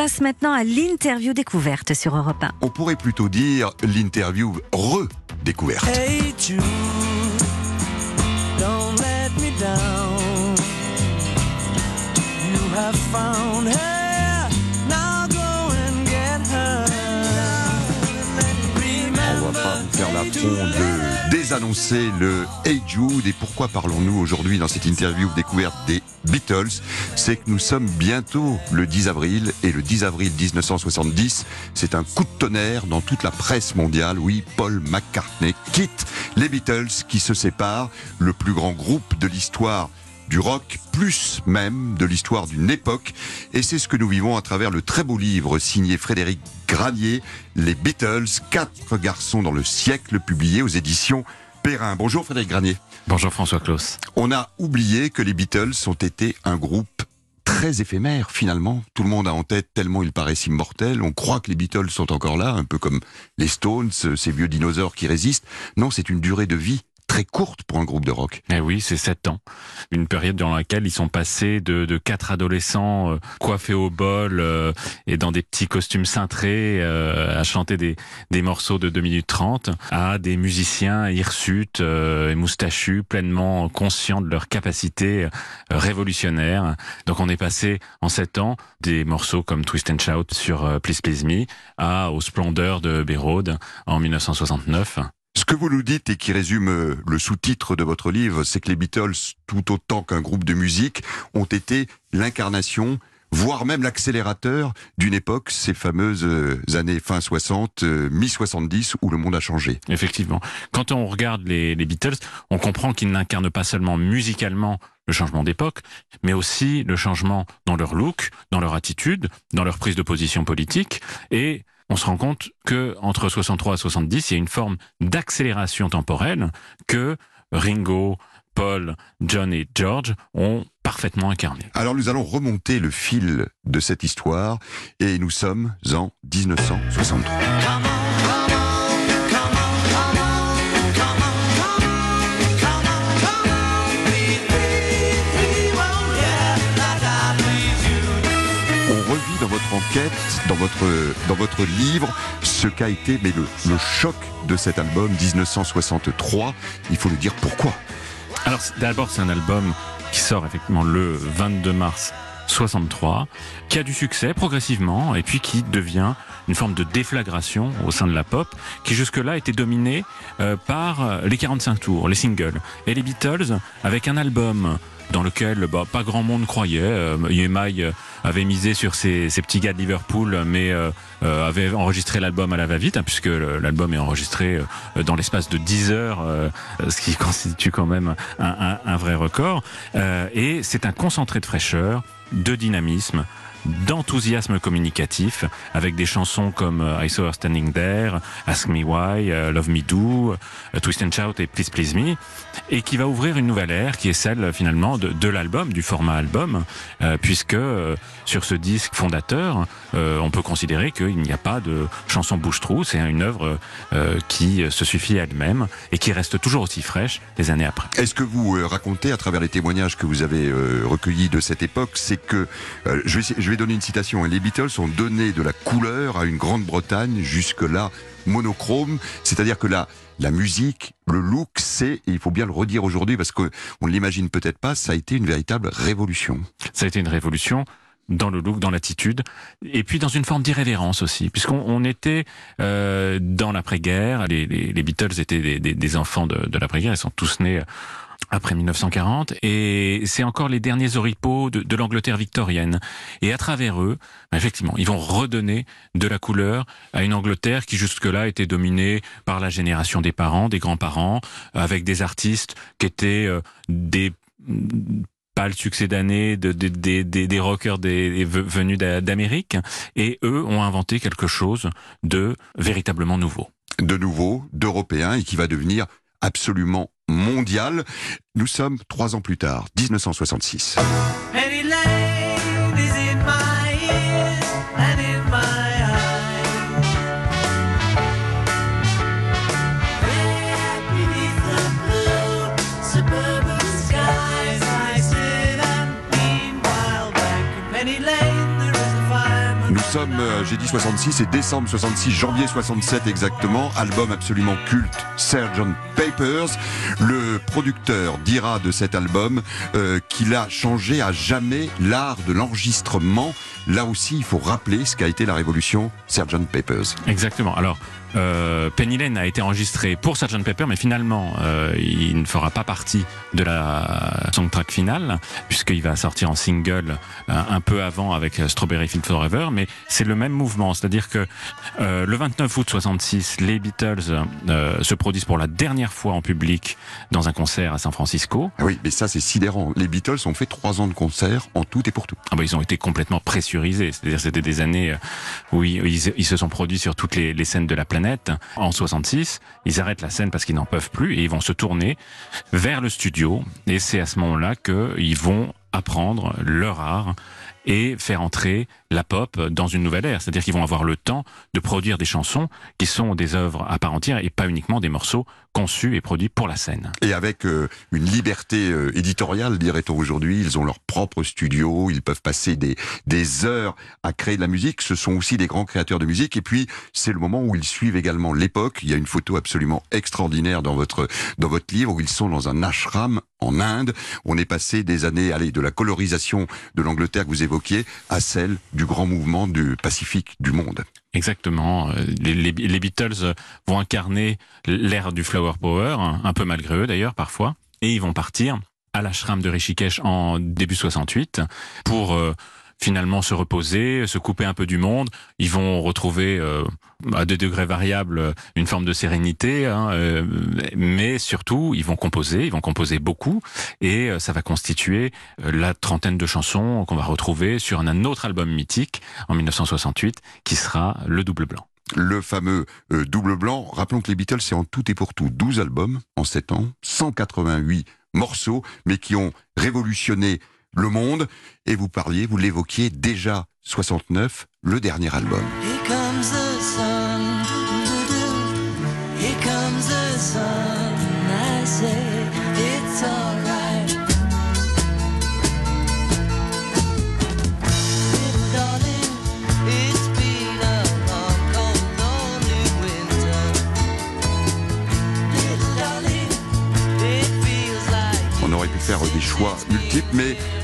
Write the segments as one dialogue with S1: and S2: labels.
S1: Place maintenant à l'interview découverte sur Europe 1.
S2: On pourrait plutôt dire l'interview redécouverte.
S3: Hey Jude, don't let me down. You have found her,
S2: faire l'affront de désannoncer le Hey Jude et pourquoi parlons-nous aujourd'hui dans cette interview découverte des Beatles C'est que nous sommes bientôt le 10 avril et le 10 avril 1970, c'est un coup de tonnerre dans toute la presse mondiale. Oui, Paul McCartney quitte les Beatles qui se séparent, le plus grand groupe de l'histoire du rock, plus même de l'histoire d'une époque. Et c'est ce que nous vivons à travers le très beau livre signé Frédéric Granier, Les Beatles, quatre garçons dans le siècle, publié aux éditions Perrin. Bonjour Frédéric Granier.
S4: Bonjour François Claus.
S2: On a oublié que les Beatles ont été un groupe très éphémère finalement. Tout le monde a en tête tellement ils paraissent immortels. On croit que les Beatles sont encore là, un peu comme les Stones, ces vieux dinosaures qui résistent. Non, c'est une durée de vie très courte pour un groupe de rock.
S4: Eh oui, c'est sept ans. Une période dans laquelle ils sont passés de, de quatre adolescents euh, coiffés au bol euh, et dans des petits costumes cintrés euh, à chanter des, des morceaux de 2 minutes 30 à des musiciens hirsutes et moustachus pleinement conscients de leur capacité révolutionnaire. Donc on est passé en sept ans des morceaux comme Twist and Shout sur Please Please Me à aux splendeurs de Road en 1969.
S2: Ce que vous nous dites et qui résume euh, le sous-titre de votre livre, c'est que les Beatles, tout autant qu'un groupe de musique, ont été l'incarnation voire même l'accélérateur d'une époque, ces fameuses euh, années fin 60, mi-70, où le monde a changé.
S4: Effectivement. Quand on regarde les, les Beatles, on comprend qu'ils n'incarnent pas seulement musicalement le changement d'époque, mais aussi le changement dans leur look, dans leur attitude, dans leur prise de position politique, et on se rend compte que entre 63 et 70, il y a une forme d'accélération temporelle que Ringo, Paul, John et George ont parfaitement incarné.
S2: Alors nous allons remonter le fil de cette histoire et nous sommes en 1963. Dans votre, dans votre livre, ce qu'a été mais le, le choc de cet album 1963. Il faut le dire pourquoi.
S4: Alors d'abord c'est un album qui sort effectivement le 22 mars 63, qui a du succès progressivement et puis qui devient une forme de déflagration au sein de la pop, qui jusque-là était dominée euh, par les 45 tours, les singles. Et les Beatles, avec un album dans lequel bah, pas grand monde croyait. Euh, EMI euh, avait misé sur ces, petits gars de Liverpool, mais euh, avait enregistré l'album à la va-vite, hein, puisque l'album est enregistré dans l'espace de 10 heures, ce qui constitue quand même un vrai record. et c'est un concentré de fraîcheur, de dynamisme, d'enthousiasme communicatif avec des chansons comme I Saw Her Standing There, Ask Me Why, uh, Love Me Do, uh, Twist and Shout et Please Please Me et qui va ouvrir une nouvelle ère qui est celle finalement de, l'album, du format album euh, puisque euh, sur ce disque fondateur euh, on peut considérer qu'il n'y a pas de chanson bouche-trou, c'est une œuvre qui se suffit elle-même et qui reste toujours aussi fraîche des années après.
S2: Est-ce que vous racontez à travers les témoignages que vous avez recueillis de cette époque, c'est que je vais, vais donner une citation. Les Beatles ont donné de la couleur à une Grande-Bretagne jusque-là monochrome, c'est-à-dire que la, la musique, le look, c'est, et il faut bien le redire aujourd'hui parce qu'on ne l'imagine peut-être pas, ça a été une véritable révolution.
S4: Ça a été une révolution dans le look, dans l'attitude, et puis dans une forme d'irrévérence aussi, puisqu'on on était euh, dans l'après-guerre, les, les, les, Beatles étaient des enfants de, de l'après-guerre, ils sont tous nés après 1940, et c'est encore les derniers oripeaux de, l'Angleterre victorienne. Et à travers eux, effectivement, ils vont redonner de la couleur à une Angleterre qui jusque-là était dominée par la génération des parents, des grands-parents, avec des artistes qui étaient euh, des pas le succès d'année de, de, de, des, rockers des, venus d'Amérique, et eux ont inventé quelque chose de véritablement nouveau.
S2: De nouveau, d'européen, et qui va devenir absolument mondial. Nous sommes trois ans plus tard, 1966. Sommes, euh, j'ai dit 66, c'est décembre 66, janvier 67 exactement, album absolument culte, Sgt. Papers. Le producteur dira de cet album euh, qu'il a changé à jamais l'art de l'enregistrement. Là aussi, il faut rappeler ce qu'a été la révolution Sgt. Papers.
S4: Exactement. Alors, euh, Penny Lane a été enregistré pour Sgt Pepper, mais finalement, euh, il ne fera pas partie de la soundtrack finale, puisqu'il va sortir en single euh, un peu avant avec Strawberry Field Forever. Mais c'est le même mouvement, c'est-à-dire que euh, le 29 août 66, les Beatles euh, se produisent pour la dernière fois en public dans un concert à San Francisco.
S2: Ah oui, mais ça c'est sidérant. Les Beatles ont fait trois ans de concert en tout et pour tout.
S4: Ah bah, ils ont été complètement pressurisés, c'est-à-dire c'était des années euh, où ils, ils- ils se sont produits sur toutes les, les scènes de la planète. En 66, ils arrêtent la scène parce qu'ils n'en peuvent plus et ils vont se tourner vers le studio. Et c'est à ce moment-là qu'ils vont apprendre leur art et faire entrer la pop dans une nouvelle ère. C'est-à-dire qu'ils vont avoir le temps de produire des chansons qui sont des œuvres à part entière et pas uniquement des morceaux conçus et produits pour la scène.
S2: Et avec euh, une liberté euh, éditoriale, dirait-on aujourd'hui, ils ont leur propre studio, ils peuvent passer des, des heures à créer de la musique. Ce sont aussi des grands créateurs de musique. Et puis, c'est le moment où ils suivent également l'époque. Il y a une photo absolument extraordinaire dans votre, dans votre livre où ils sont dans un ashram en Inde. On est passé des années, allez, de la colorisation de l'Angleterre que vous à celle du grand mouvement du Pacifique du monde.
S4: Exactement. Euh, Les, les- les Beatles vont incarner l'ère du flower power, hein, un peu malgré eux d'ailleurs parfois, et ils vont partir à l'ashram de Rishikesh en début 68 pour euh, finalement se reposer, se couper un peu du monde. Ils vont retrouver euh, à des degrés variables une forme de sérénité, hein, euh, mais surtout ils vont composer, ils vont composer beaucoup, et euh, ça va constituer euh, la trentaine de chansons qu'on va retrouver sur un autre album mythique en 1968 qui sera le double blanc.
S2: le fameux euh, double blanc. Rappelons que les Beatles, c'est en tout et pour tout 12 albums en 7 ans, 188 morceaux, mais qui ont révolutionné le monde. Et vous parliez, vous l'évoquiez déjà 69, le dernier album.
S3: Here comes the sun. Here comes the sun.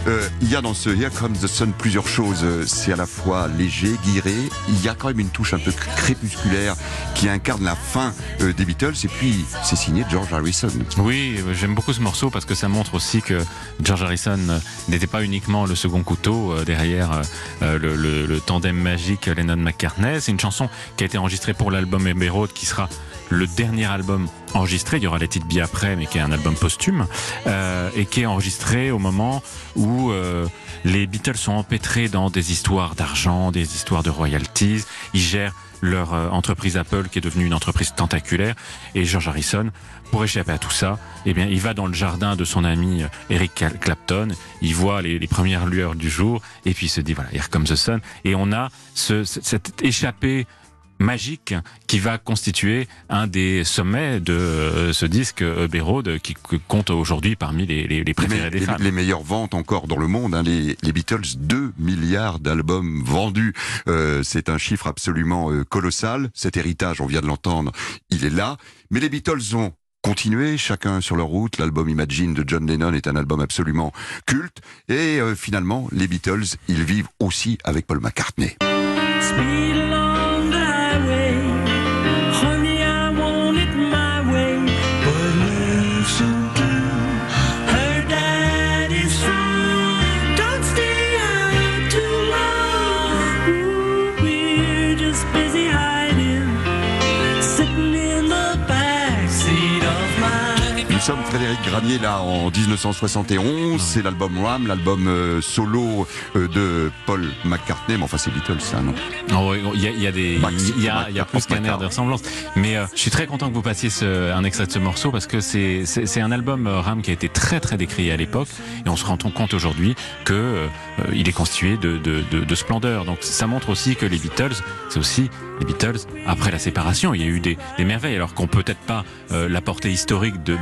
S2: Euh, il y a dans ce Here Comes the Sun plusieurs choses. Euh, C'est à la fois léger, guiré, il y a quand même une touche un peu crépusculaire qui incarne la fin euh, des Beatles, et puis c'est signé George Harrison.
S4: Oui, j'aime beaucoup ce morceau parce que ça montre aussi que George Harrison n'était pas uniquement le second couteau derrière le, le- tandem magique Lennon-McCartney. C'est une chanson qui a été enregistrée pour l'album Road qui sera le dernier album enregistré. Il y aura Let It Be après, mais qui est un album posthume euh, et qui est enregistré au moment où euh, les Beatles sont empêtrés dans des histoires d'argent, des histoires de royalties. Ils gèrent leur euh, entreprise Apple qui est devenue une entreprise tentaculaire et George Harrison pour échapper à tout ça, eh bien, il va dans le jardin de son ami euh, Eric Clapton, il voit les, les premières lueurs du jour, et puis il se dit, voilà, here comes the sun, et on a ce- cette échappée magique qui va constituer un des sommets de euh, ce disque Abbey Road qui, compte aujourd'hui parmi les, les, les
S2: Les,
S4: préférés
S2: me-
S4: des
S2: les-
S4: femmes.
S2: les meilleures ventes encore dans le monde, hein, les, les Beatles, 2 milliards d'albums vendus, Euh, c'est un chiffre absolument euh, colossal. Cet héritage, on vient de l'entendre, il est là. Mais les Beatles ont continué, chacun sur leur route. L'album Imagine de John Lennon est un album absolument culte. Et euh, finalement, les Beatles, ils vivent aussi avec Paul McCartney.
S3: Backseat of my.
S2: Nous sommes Frédéric Granier là en 1971, c'est l'album Ram, l'album euh, solo euh, de Paul McCartney, mais enfin c'est Beatles, ça non?
S4: Oh, Il y a, il y a des,
S2: Max,
S4: il y a,
S2: Max,
S4: il y a
S2: Max,
S4: plus qu'un air de ressemblance. Mais euh, je suis très content que vous passiez ce- un extrait de ce morceau parce que c'est, c'est, c'est un album Ram qui a été très très décrié à l'époque et on se rend compte aujourd'hui que euh, il est constitué de, de, de, de splendeur. Donc ça montre aussi que les Beatles, c'est aussi les Beatles après la séparation. Il y a eu des, des merveilles alors qu'on peut peut-être pas euh, la portée historique de,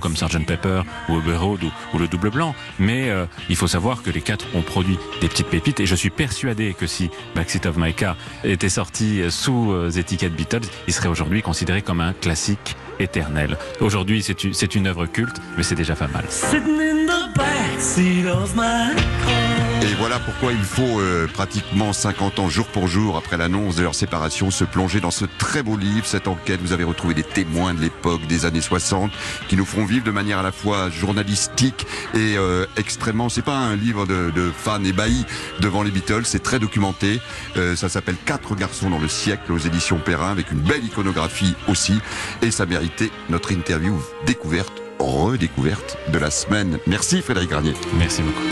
S4: comme Sgt Pepper ou Abbey Road ou, le double blanc. Mais euh, il faut savoir que les quatre ont produit des petites pépites et je suis persuadé que si Backseat of My Car était sorti sous euh, étiquette Beatles, il serait aujourd'hui considéré comme un classique éternel. Aujourd'hui, c'est une, une œuvre culte, mais c'est déjà pas mal.
S2: Et voilà pourquoi il faut euh, pratiquement 50 ans jour pour jour après l'annonce de leur séparation se plonger dans ce très beau livre, cette enquête. Vous avez retrouvé des témoins de l'époque des années 60 qui nous feront vivre de manière à la fois journalistique et euh, extrêmement. C'est pas un livre de, de fans ébahis devant les Beatles, c'est très documenté. Euh, ça s'appelle Quatre garçons dans le siècle aux éditions Perrin avec une belle iconographie aussi. Et ça méritait notre interview découverte, redécouverte de la semaine. Merci Frédéric Garnier.
S4: Merci beaucoup.